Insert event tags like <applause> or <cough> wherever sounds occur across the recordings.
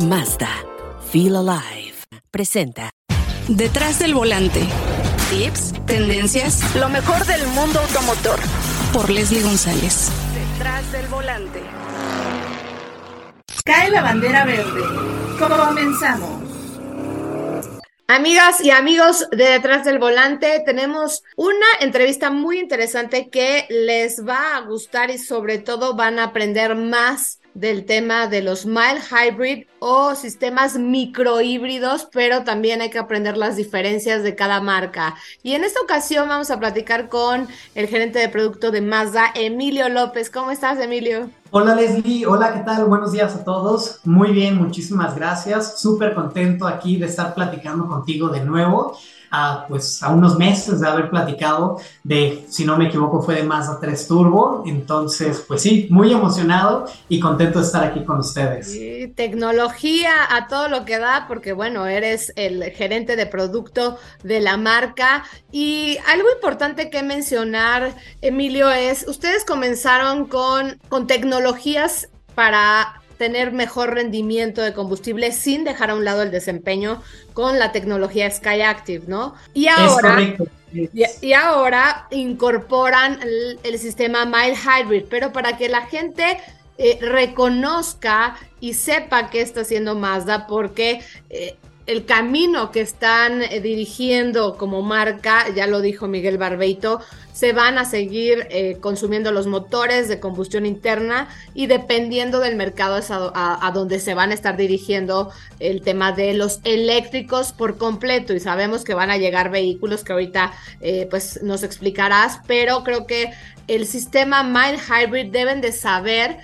Mazda. Feel alive. Presenta. Detrás del volante. Tips, tendencias, lo mejor del mundo automotor. Por Leslie González. Detrás del volante. Cae la bandera verde. Comenzamos. Amigas y amigos de Detrás del Volante, tenemos una entrevista muy interesante que les va a gustar y sobre todo van a aprender más del tema de los mild hybrid o sistemas microhíbridos, pero también hay que aprender las diferencias de cada marca. Y en esta ocasión vamos a platicar con el gerente de producto de Mazda, Emilio López. ¿Cómo estás, Emilio? Hola Leslie, hola, ¿qué tal? Buenos días a todos. Muy bien, muchísimas gracias. Súper contento aquí de estar platicando contigo de nuevo a, pues, a unos meses de haber platicado de, si no me equivoco, fue de Mazda 3 Turbo. Entonces, pues sí, muy emocionado y contento de estar aquí con ustedes. Tecnología a todo lo que da, porque bueno, eres el gerente de producto de la marca. Y algo importante que mencionar, Emilio, es, ustedes comenzaron con, con tecnologías para tener mejor rendimiento de combustible sin dejar a un lado el desempeño con la tecnología Skyactiv, ¿no? Y ahora, y, ahora incorporan el, sistema Mild Hybrid, pero para que la gente eh, reconozca y sepa qué está haciendo Mazda, porque eh, el camino que están eh, dirigiendo como marca, ya lo dijo Miguel Barbeito, se van a seguir eh, consumiendo los motores de combustión interna y dependiendo del mercado a, donde se van a estar dirigiendo el tema de los eléctricos por completo. Y sabemos que van a llegar vehículos que ahorita eh, pues nos explicarás, pero creo que el sistema Mild Hybrid deben de saber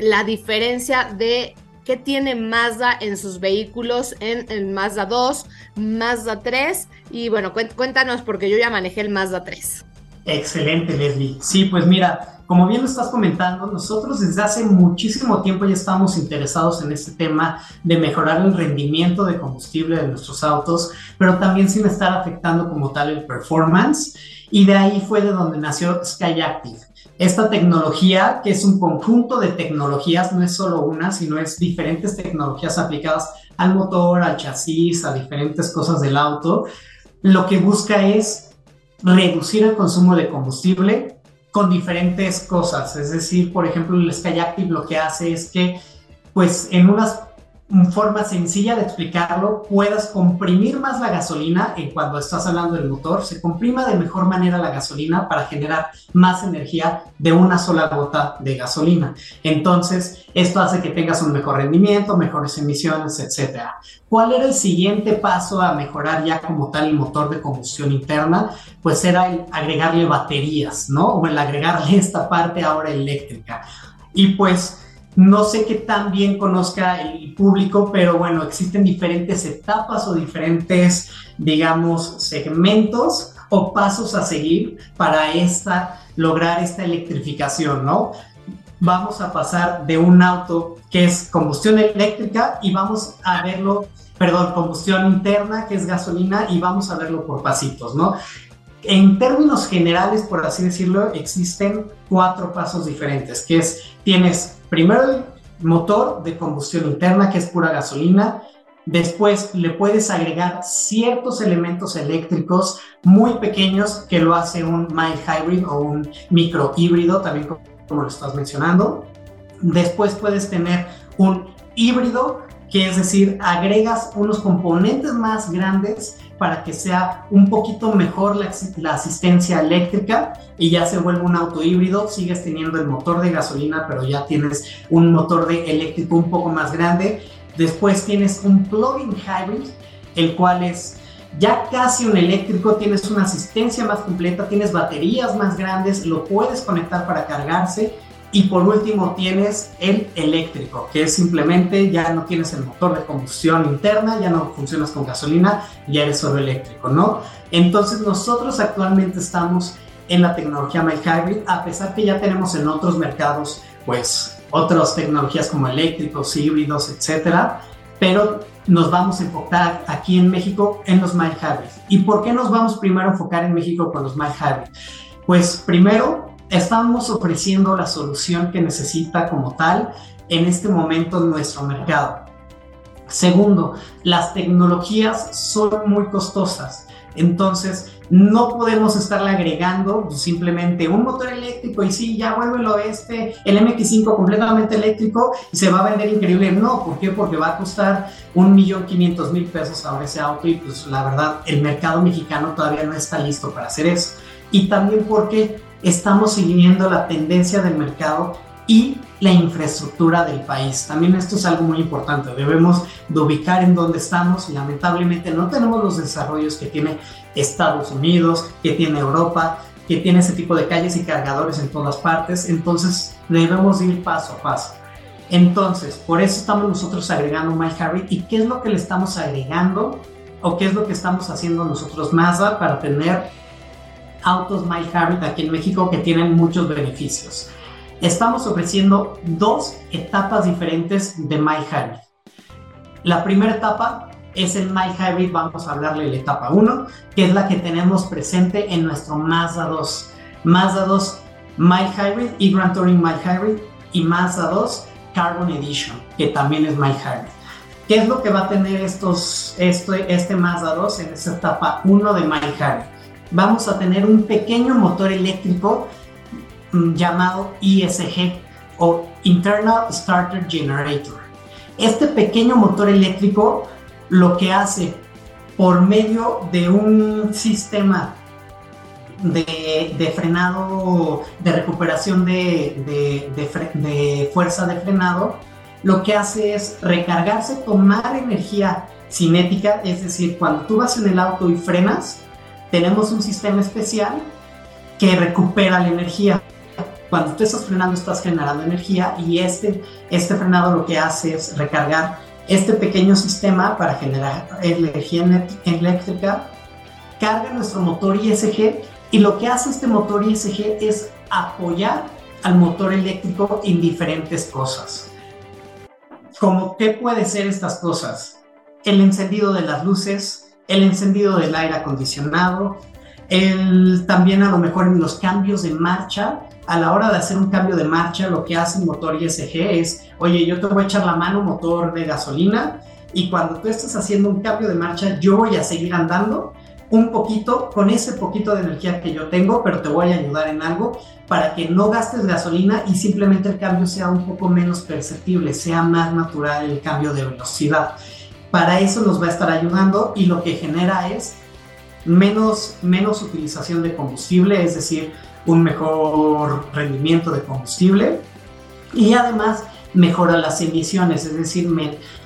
la diferencia de qué tiene Mazda en sus vehículos en el Mazda 2, Mazda 3 y bueno, cuéntanos porque yo ya manejé el Mazda 3. Excelente, Leslie. Sí, pues mira, como bien lo estás comentando, nosotros desde hace muchísimo tiempo ya estamos interesados en este tema de mejorar el rendimiento de combustible de nuestros autos, pero también sin estar afectando como tal el performance. Y de ahí fue de donde nació Skyactiv. Esta tecnología, que es un conjunto de tecnologías, no es solo una, sino es diferentes tecnologías aplicadas al motor, al chasis, a diferentes cosas del auto, lo que busca es reducir el consumo de combustible con diferentes cosas. Es decir, por ejemplo, el Skyactiv lo que hace es que, pues, en unas forma sencilla de explicarlo, puedas comprimir más la gasolina en cuando estás hablando del motor, se comprima de mejor manera la gasolina para generar más energía de una sola gota de gasolina. Entonces, esto hace que tengas un mejor rendimiento, mejores emisiones, etc. ¿Cuál era el siguiente paso a mejorar ya como tal el motor de combustión interna? Pues era el agregarle baterías, ¿no? O el agregarle esta parte ahora eléctrica. Y pues no sé qué tan bien conozca el público, pero bueno, existen diferentes etapas o diferentes, digamos, segmentos o pasos a seguir para esta, lograr esta electrificación, ¿no? Vamos a pasar de un auto que es combustión eléctrica y vamos a verlo, perdón, combustión interna, que es gasolina, y vamos a verlo por pasitos, ¿no? En términos generales, por así decirlo, existen cuatro pasos diferentes, que es, tienes primero el motor de combustión interna, que es pura gasolina, después le puedes agregar ciertos elementos eléctricos muy pequeños que lo hace un mild hybrid o un micro híbrido, también como lo estás mencionando. Después puedes tener un híbrido que es decir, agregas unos componentes más grandes para que sea un poquito mejor la, asistencia eléctrica y ya se vuelve un auto híbrido, sigues teniendo el motor de gasolina, pero ya tienes un motor de eléctrico un poco más grande. Después tienes un plug-in hybrid, el cual es ya casi un eléctrico, tienes una asistencia más completa, tienes baterías más grandes, lo puedes conectar para cargarse y por último tienes el eléctrico, que es simplemente ya no tienes el motor de combustión interna, ya no funcionas con gasolina, ya eres solo eléctrico, ¿no? Entonces nosotros actualmente estamos en la tecnología Mild Hybrid, a pesar que ya tenemos en otros mercados, pues, otras tecnologías como eléctricos, híbridos, etcétera, pero nos vamos a enfocar aquí en México en los Mild Hybrid. ¿Y por qué nos vamos primero a enfocar en México con los Mild Hybrid? Pues primero estamos ofreciendo la solución que necesita como tal en este momento nuestro mercado. Segundo, las tecnologías son muy costosas. Entonces, no podemos estarle agregando simplemente un motor eléctrico y sí, ya vuélvelo este, el MX5 completamente eléctrico y se va a vender increíble. No, ¿por qué? Porque va a costar un millón quinientos mil pesos ahora ese auto y pues la verdad el mercado mexicano todavía no está listo para hacer eso. Y también porque estamos siguiendo la tendencia del mercado y la infraestructura del país. También esto es algo muy importante. Debemos de ubicar en dónde estamos lamentablemente no tenemos los desarrollos que tiene Estados Unidos, que tiene Europa, que tiene ese tipo de calles y cargadores en todas partes. Entonces debemos ir paso a paso. Entonces, por eso estamos nosotros agregando MyHarry. ¿Y qué es lo que le estamos agregando? ¿O qué es lo que estamos haciendo nosotros Mazda para tener autos MyHarry aquí en México que tienen muchos beneficios? estamos ofreciendo dos etapas diferentes de My Hybrid. La primera etapa es el My Hybrid, vamos a hablarle de la etapa 1, que es la que tenemos presente en nuestro Mazda 2. Mazda 2 My Hybrid y Grand Touring My Hybrid y Mazda 2 Carbon Edition, que también es My Hybrid. ¿Qué es lo que va a tener estos, este, este Mazda 2 en esta etapa 1 de My Hybrid? Vamos a tener un pequeño motor eléctrico Mm, llamado ISG o Internal Starter Generator. Este pequeño motor eléctrico lo que hace por medio de un sistema de, frenado, de recuperación de, de, fuerza de frenado, lo que hace es recargarse, tomar energía cinética, es decir, cuando tú vas en el auto y frenas, tenemos un sistema especial que recupera la energía cuando tú estás frenando estás generando energía y este, este frenado lo que hace es recargar este pequeño sistema para generar energía eléctrica, carga nuestro motor ISG y lo que hace este motor ISG es apoyar al motor eléctrico en diferentes cosas. ¿Cómo qué puede ser estas cosas? El encendido de las luces, el encendido del aire acondicionado, el, también a lo mejor en los cambios de marcha a la hora de hacer un cambio de marcha, lo que hace el motor ISG es, oye, yo te voy a echar la mano motor de gasolina y cuando tú estés haciendo un cambio de marcha, yo voy a seguir andando un poquito con ese poquito de energía que yo tengo, pero te voy a ayudar en algo para que no gastes gasolina y simplemente el cambio sea un poco menos perceptible, sea más natural el cambio de velocidad. Para eso nos va a estar ayudando y lo que genera es menos, menos utilización de combustible, es decir, un mejor rendimiento de combustible y además mejora las emisiones, es decir,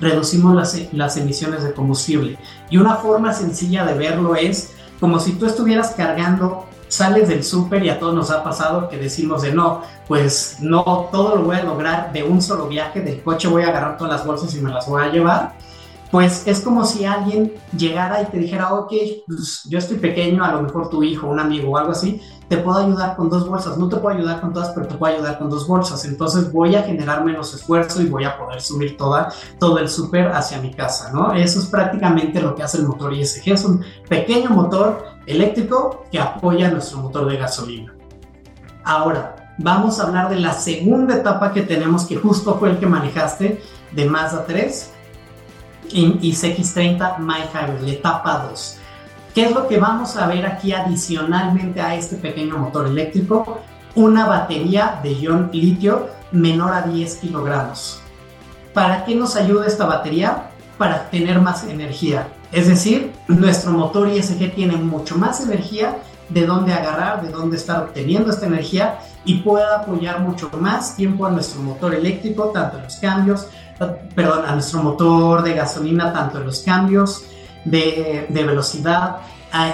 reducimos las, las emisiones de combustible. Y una forma sencilla de verlo es como si tú estuvieras cargando sales del súper y a todos nos ha pasado que decimos de no, pues no, todo lo voy a lograr de un solo viaje, del coche voy a agarrar todas las bolsas y me las voy a llevar pues es como si alguien llegara y te dijera, ok, pues yo estoy pequeño, a lo mejor tu hijo, un amigo o algo así, te puedo ayudar con dos bolsas, no te puedo ayudar con todas, pero te puedo ayudar con dos bolsas, entonces voy a generar menos esfuerzo y voy a poder subir toda, todo el súper hacia mi casa, ¿no? Eso es prácticamente lo que hace el motor ISG, es un pequeño motor eléctrico que apoya nuestro motor de gasolina. Ahora, vamos a hablar de la segunda etapa que tenemos, que justo fue el que manejaste de Mazda 3, y CX30 My Hybrid, la etapa 2. ¿Qué es lo que vamos a ver aquí adicionalmente a este pequeño motor eléctrico? Una batería de ion litio menor a 10 kilogramos. ¿Para qué nos ayuda esta batería? Para tener más energía. Es decir, nuestro motor ISG tiene mucho más energía de dónde agarrar, de dónde estar obteniendo esta energía y puede apoyar mucho más tiempo a nuestro motor eléctrico, tanto en los cambios perdón, a nuestro motor de gasolina, tanto en los cambios de, de velocidad,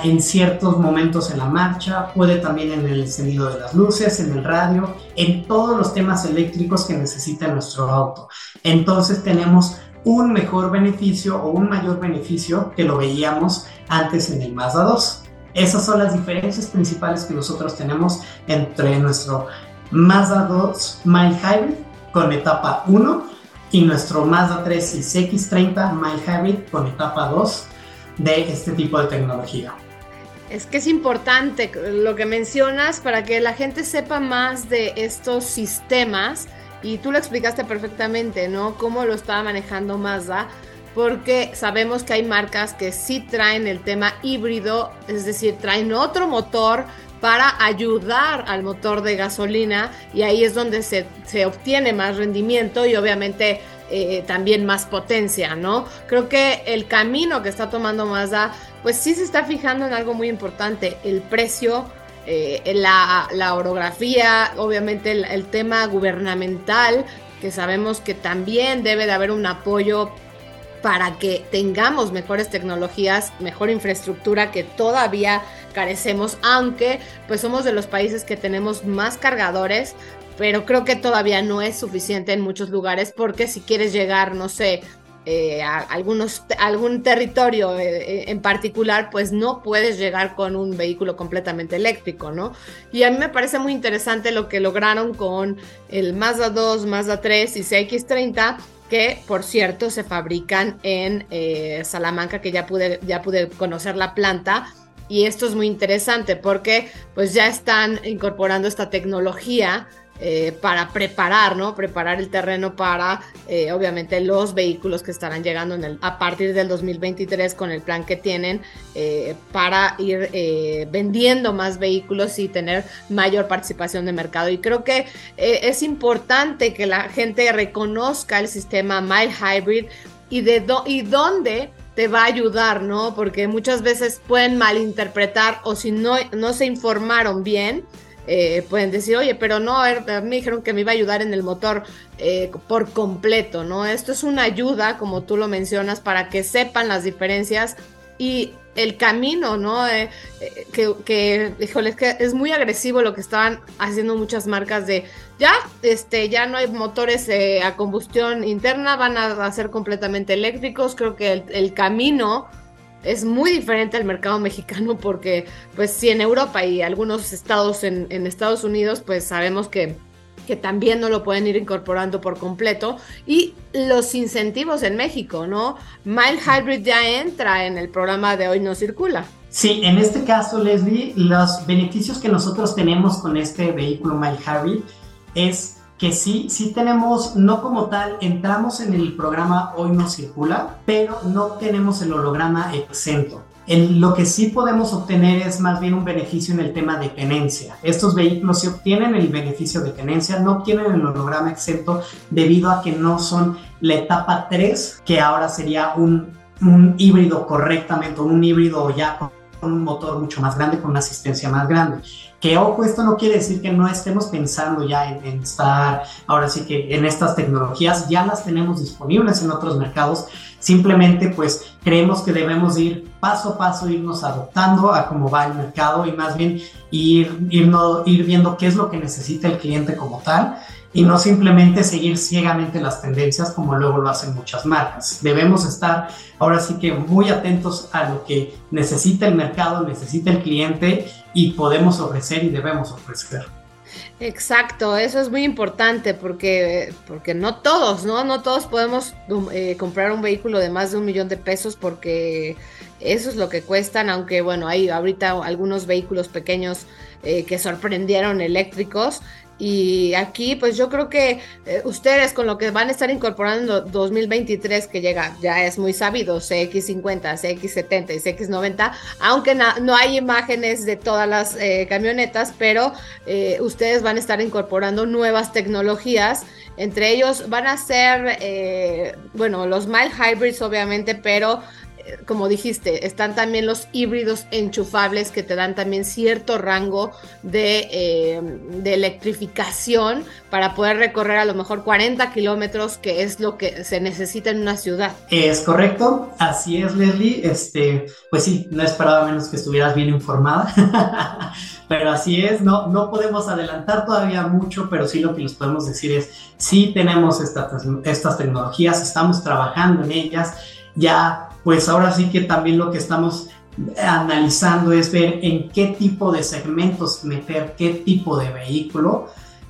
en ciertos momentos en la marcha, puede también en el encendido de las luces, en el radio, en todos los temas eléctricos que necesita nuestro auto. Entonces tenemos un mejor beneficio o un mayor beneficio que lo veíamos antes en el Mazda 2. Esas son las diferencias principales que nosotros tenemos entre nuestro Mazda 2 Mild Hybrid con etapa 1 y nuestro Mazda 3 y CX30 My Habit con etapa 2 de este tipo de tecnología. Es que es importante lo que mencionas para que la gente sepa más de estos sistemas y tú lo explicaste perfectamente, ¿no? Cómo lo estaba manejando Mazda, porque sabemos que hay marcas que sí traen el tema híbrido, es decir, traen otro motor para ayudar al motor de gasolina y ahí es donde se, obtiene más rendimiento y obviamente eh, también más potencia, ¿no? Creo que el camino que está tomando Mazda, pues sí se está fijando en algo muy importante, el precio. Eh, la, la, orografía, obviamente el tema gubernamental, que sabemos que también debe de haber un apoyo para que tengamos mejores tecnologías, mejor infraestructura que todavía carecemos, aunque pues somos de los países que tenemos más cargadores, pero creo que todavía no es suficiente en muchos lugares porque si quieres llegar, no sé, eh, a algunos, algún territorio eh, en particular, pues no puedes llegar con un vehículo completamente eléctrico, ¿no? Y a mí me parece muy interesante lo que lograron con el Mazda 2, Mazda 3 y CX30, que por cierto se fabrican en eh, Salamanca, que ya pude, ya pude conocer la planta. Y esto es muy interesante porque pues ya están incorporando esta tecnología eh, para preparar, ¿no? Preparar el terreno para, eh, obviamente, los vehículos que estarán llegando a partir del 2023 con el plan que tienen eh, para ir vendiendo más vehículos y tener mayor participación de mercado. Y creo que es importante que la gente reconozca el sistema My Hybrid y, de y dónde te va a ayudar, ¿no? Porque muchas veces pueden malinterpretar o si no, no se informaron bien, eh, pueden decir, oye, pero no, me dijeron que me iba a ayudar en el motor eh, por completo, ¿no? Esto es una ayuda, como tú lo mencionas, para que sepan las diferencias y el camino, ¿no? Eh, que, que, híjole, es que es muy agresivo lo que estaban haciendo muchas marcas de, ya, este, ya no hay motores a combustión interna, van a, ser completamente eléctricos, creo que el, el camino es muy diferente al mercado <laughs> mexicano porque, pues, si en Europa y algunos estados en, Estados Unidos, pues sabemos que, que también no lo pueden ir incorporando por completo. Y los incentivos en México, ¿no? Mile Hybrid ya entra en el programa de Hoy No Circula. Sí, en este caso, Leslie, los beneficios que nosotros tenemos con este vehículo Mile Hybrid es que sí, sí tenemos, no como tal, entramos en el programa Hoy no circula, pero no tenemos el holograma exento. Lo que sí podemos obtener es más bien un beneficio en el tema de tenencia. Estos vehículos sí obtienen el beneficio de tenencia, no obtienen el holograma exento debido a que no son la etapa 3, que ahora sería un, un híbrido correctamente, un híbrido ya con un motor mucho más grande, con una asistencia más grande. Que ojo, esto no quiere decir que no estemos pensando ya en, estar, ahora sí que en estas tecnologías, ya las tenemos disponibles en otros mercados, simplemente pues creemos que debemos ir paso a paso, irnos adoptando a cómo va el mercado y más bien ir, ir viendo qué es lo que necesita el cliente como tal y no simplemente seguir ciegamente las tendencias como luego lo hacen muchas marcas. Debemos estar ahora sí que muy atentos a lo que necesita el mercado, necesita el cliente y podemos ofrecer y debemos ofrecer. Exacto, eso es muy importante porque, porque no todos, ¿no? No todos podemos eh, comprar un vehículo de más de un millón de pesos porque eso es lo que cuestan, aunque bueno, hay ahorita algunos vehículos pequeños eh, que sorprendieron eléctricos y aquí, pues yo creo que eh, ustedes con lo que van a estar incorporando 2023, que llega, ya es muy sabido, CX50, CX70 y CX90, aunque no hay imágenes de todas las eh, camionetas, pero eh, ustedes van a estar incorporando nuevas tecnologías. Entre ellos van a ser, bueno, los mild hybrids, obviamente, pero como dijiste, están también los híbridos enchufables que te dan también cierto rango eh, de, electrificación para poder recorrer a lo mejor 40 kilómetros, que es lo que se necesita en una ciudad. Es correcto, así es, Leslie. Este, pues sí, no esperaba menos que estuvieras bien informada. <laughs> pero así es, no, no podemos adelantar todavía mucho, pero sí lo que les podemos decir es, sí tenemos estas tecnologías, estamos trabajando en ellas, ya pues ahora sí que también lo que estamos analizando es ver en qué tipo de segmentos meter qué tipo de vehículo,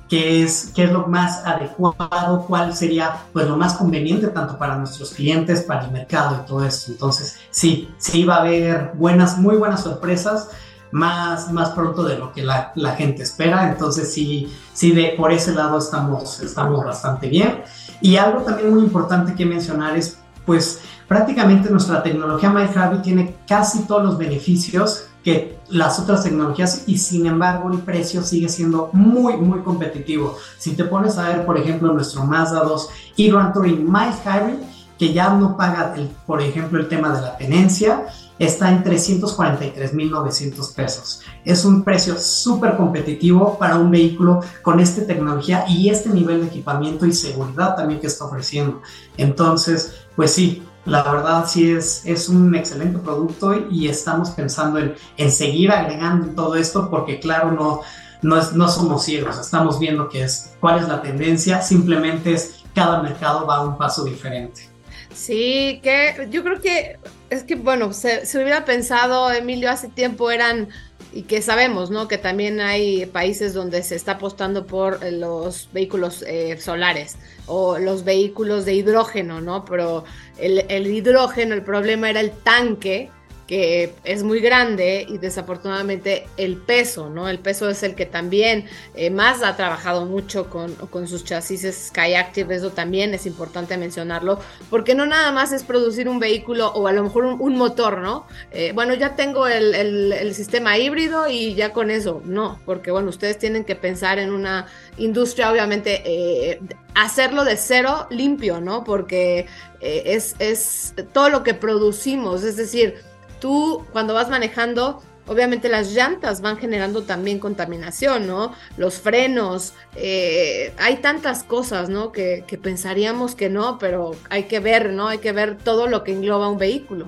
qué es, qué es lo más adecuado, cuál sería pues lo más conveniente tanto para nuestros clientes, para el mercado y todo eso. Entonces, sí, sí va a haber buenas, muy buenas sorpresas. Más, más pronto de lo que la, la gente espera, entonces sí, sí de, por ese lado estamos, estamos bastante bien. Y algo también muy importante que mencionar es pues prácticamente nuestra tecnología MyHabit tiene casi todos los beneficios que las otras tecnologías y sin embargo el precio sigue siendo muy muy competitivo. Si te pones a ver por ejemplo nuestro Mazda 2 e-Run Touring Mild Hybrid que ya no paga por ejemplo el tema de la tenencia está en 343.900 pesos. Es un precio súper competitivo para un vehículo con esta tecnología y este nivel de equipamiento y seguridad también que está ofreciendo. Entonces, pues sí, la verdad sí es, es un excelente producto y estamos pensando en, en seguir agregando todo esto porque claro, no, no, es, no somos ciegos, estamos viendo qué es, cuál es la tendencia, simplemente es cada mercado va a un paso diferente. Sí, que yo creo que es que, bueno, se, se, hubiera pensado, Emilio, hace tiempo eran, y que sabemos, ¿no? Que también hay países donde se está apostando por los vehículos eh, solares o los vehículos de hidrógeno, ¿no? Pero el, el hidrógeno, el problema era el tanque que es muy grande y desafortunadamente el peso, ¿no? El peso es el que también eh, más ha trabajado mucho con, con sus chasis Skyactiv, eso también es importante mencionarlo, porque no nada más es producir un vehículo o a lo mejor un, motor, ¿no? Eh, bueno, ya tengo el, el, sistema híbrido y ya con eso, no, porque bueno, ustedes tienen que pensar en una industria, obviamente, eh, hacerlo de cero limpio, ¿no? Porque es, es todo lo que producimos, es decir, tú cuando vas manejando, obviamente las llantas van generando también contaminación, ¿no? Los frenos, eh, hay tantas cosas, ¿no? Que, pensaríamos que no, pero hay que ver, ¿no? Hay que ver todo lo que engloba un vehículo.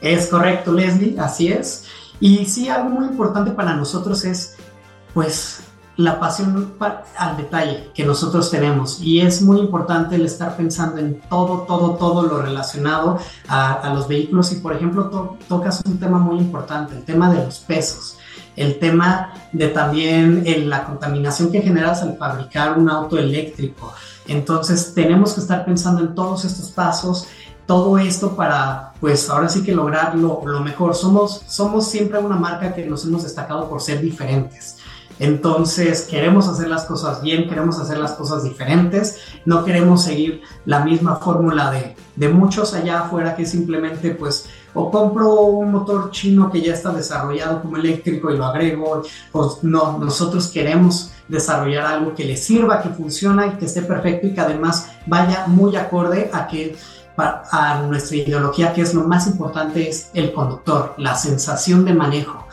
Es correcto, Leslie, así es. Y sí, algo muy importante para nosotros es, pues, la pasión al detalle que nosotros tenemos y es muy importante el estar pensando en todo, todo, todo lo relacionado a, los vehículos y por ejemplo tocas un tema muy importante, el tema de los pesos, el tema de también la contaminación que generas al fabricar un auto eléctrico. Entonces tenemos que estar pensando en todos estos pasos todo esto para, pues ahora sí que lograr lo, lo, mejor. Somos, somos siempre una marca que nos hemos destacado por ser diferentes. Entonces queremos hacer las cosas bien, queremos hacer las cosas diferentes, no queremos seguir la misma fórmula de, de muchos allá afuera que simplemente pues o compro un motor chino que ya está desarrollado como eléctrico y lo agrego, pues no, nosotros queremos desarrollar algo que le sirva, que funcione y que esté perfecto y que además vaya muy acorde a que a nuestra ideología, que es lo más importante, es el conductor, la sensación de manejo.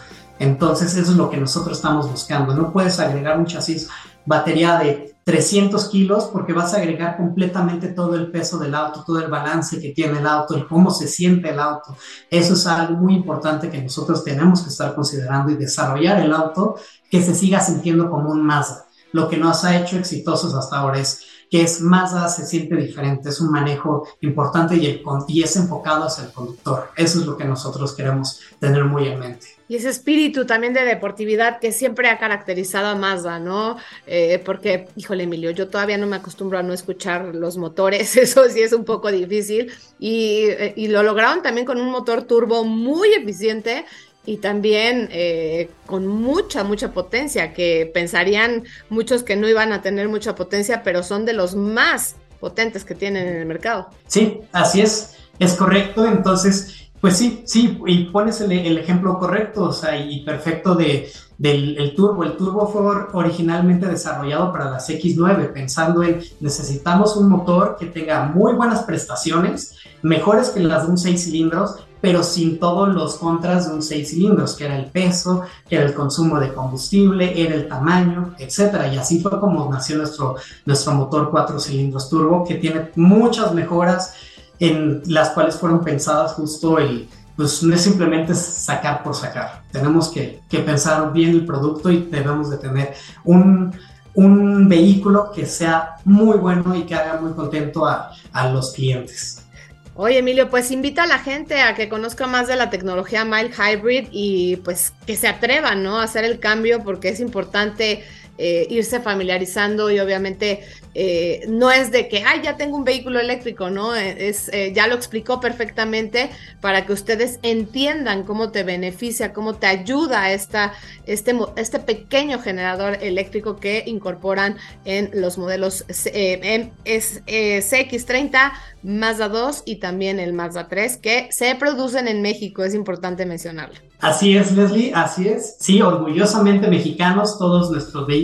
Entonces eso es lo que nosotros estamos buscando. No puedes agregar un chasis batería de 300 kilos porque vas a agregar completamente todo el peso del auto, todo el balance que tiene el auto, el cómo se siente el auto. Eso es algo muy importante que nosotros tenemos que estar considerando y desarrollar el auto que se siga sintiendo como un Mazda. Lo que nos ha hecho exitosos hasta ahora es que es Mazda se siente diferente, es un manejo importante y es enfocado hacia el conductor. Eso es lo que nosotros queremos tener muy en mente. Y ese espíritu también de deportividad que siempre ha caracterizado a Mazda, ¿no? Eh, porque, híjole, Emilio, yo todavía no me acostumbro a no escuchar los motores, <laughs> eso sí es un poco difícil. Y, eh, y lo lograron también con un motor turbo muy eficiente y también eh, con mucha, mucha potencia, que pensarían muchos que no iban a tener mucha potencia, pero son de los más potentes que tienen en el mercado. Sí, así es, es correcto. Entonces, pues sí, sí, y pones el, ejemplo correcto, o sea, y perfecto de, del el turbo. El turbo fue originalmente desarrollado para las X9, pensando en necesitamos un motor que tenga muy buenas prestaciones, mejores que las de un 6 cilindros, pero sin todos los contras de un 6 cilindros, que era el peso, que era el consumo de combustible, era el tamaño, etc. Y así fue como nació nuestro, nuestro motor 4 cilindros turbo, que tiene muchas mejoras en las cuales fueron pensadas justo el, pues no es simplemente sacar por sacar. Tenemos que, que pensar bien el producto y debemos de tener un, un, vehículo que sea muy bueno y que haga muy contento a, a los clientes. Oye, Emilio, pues invita a la gente a que conozca más de la tecnología Mild Hybrid y pues que se atrevan, ¿no? A hacer el cambio porque es importante eh, irse familiarizando y obviamente eh, no es de que, ay, ya tengo un vehículo eléctrico, ¿no? Es, ya lo explicó perfectamente para que ustedes entiendan cómo te beneficia, cómo te ayuda esta, este, este pequeño generador eléctrico que incorporan en los modelos CX30, Mazda 2 y también el Mazda 3 que se producen en México, es importante mencionarlo. Así es, Leslie, así es. Sí, orgullosamente mexicanos, todos nuestros vehículos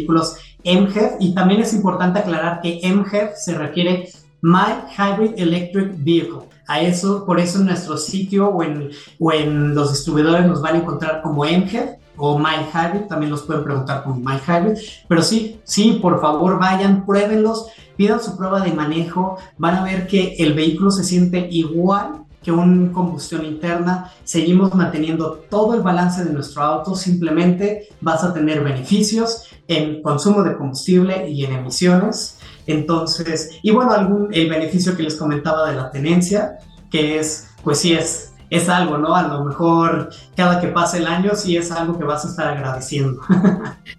MHEV y también es importante aclarar que MHEV se refiere My Hybrid Electric Vehicle. A eso, por eso en nuestro sitio o en, o en los distribuidores nos van a encontrar como MHEV o My Hybrid, también los pueden preguntar como My Hybrid, pero sí, sí, por favor vayan, pruébenlos, pidan su prueba de manejo, van a ver que el vehículo se siente igual que una combustión interna, seguimos manteniendo todo el balance de nuestro auto, simplemente vas a tener beneficios en consumo de combustible y en emisiones. Entonces, y bueno, algún, el beneficio que les comentaba de la tenencia, que es, pues sí es es algo, ¿no? A lo mejor cada que pase el año sí es algo que vas a estar agradeciendo.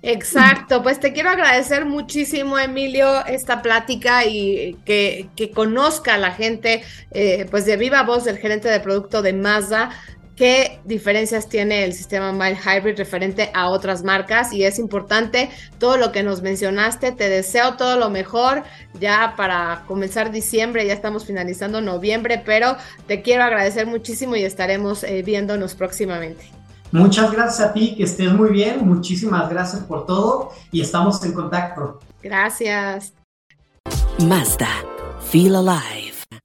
Exacto, pues te quiero agradecer muchísimo, Emilio, esta plática y que, que conozca a la gente, eh, pues de viva voz del gerente de producto de Mazda, qué diferencias tiene el sistema Mile Hybrid referente a otras marcas y es importante todo lo que nos mencionaste. Te deseo todo lo mejor ya para comenzar diciembre, ya estamos finalizando noviembre, pero te quiero agradecer muchísimo y estaremos eh, viéndonos próximamente. Muchas gracias a ti, que estés muy bien, muchísimas gracias por todo y estamos en contacto. Gracias. Mazda, Feel Alive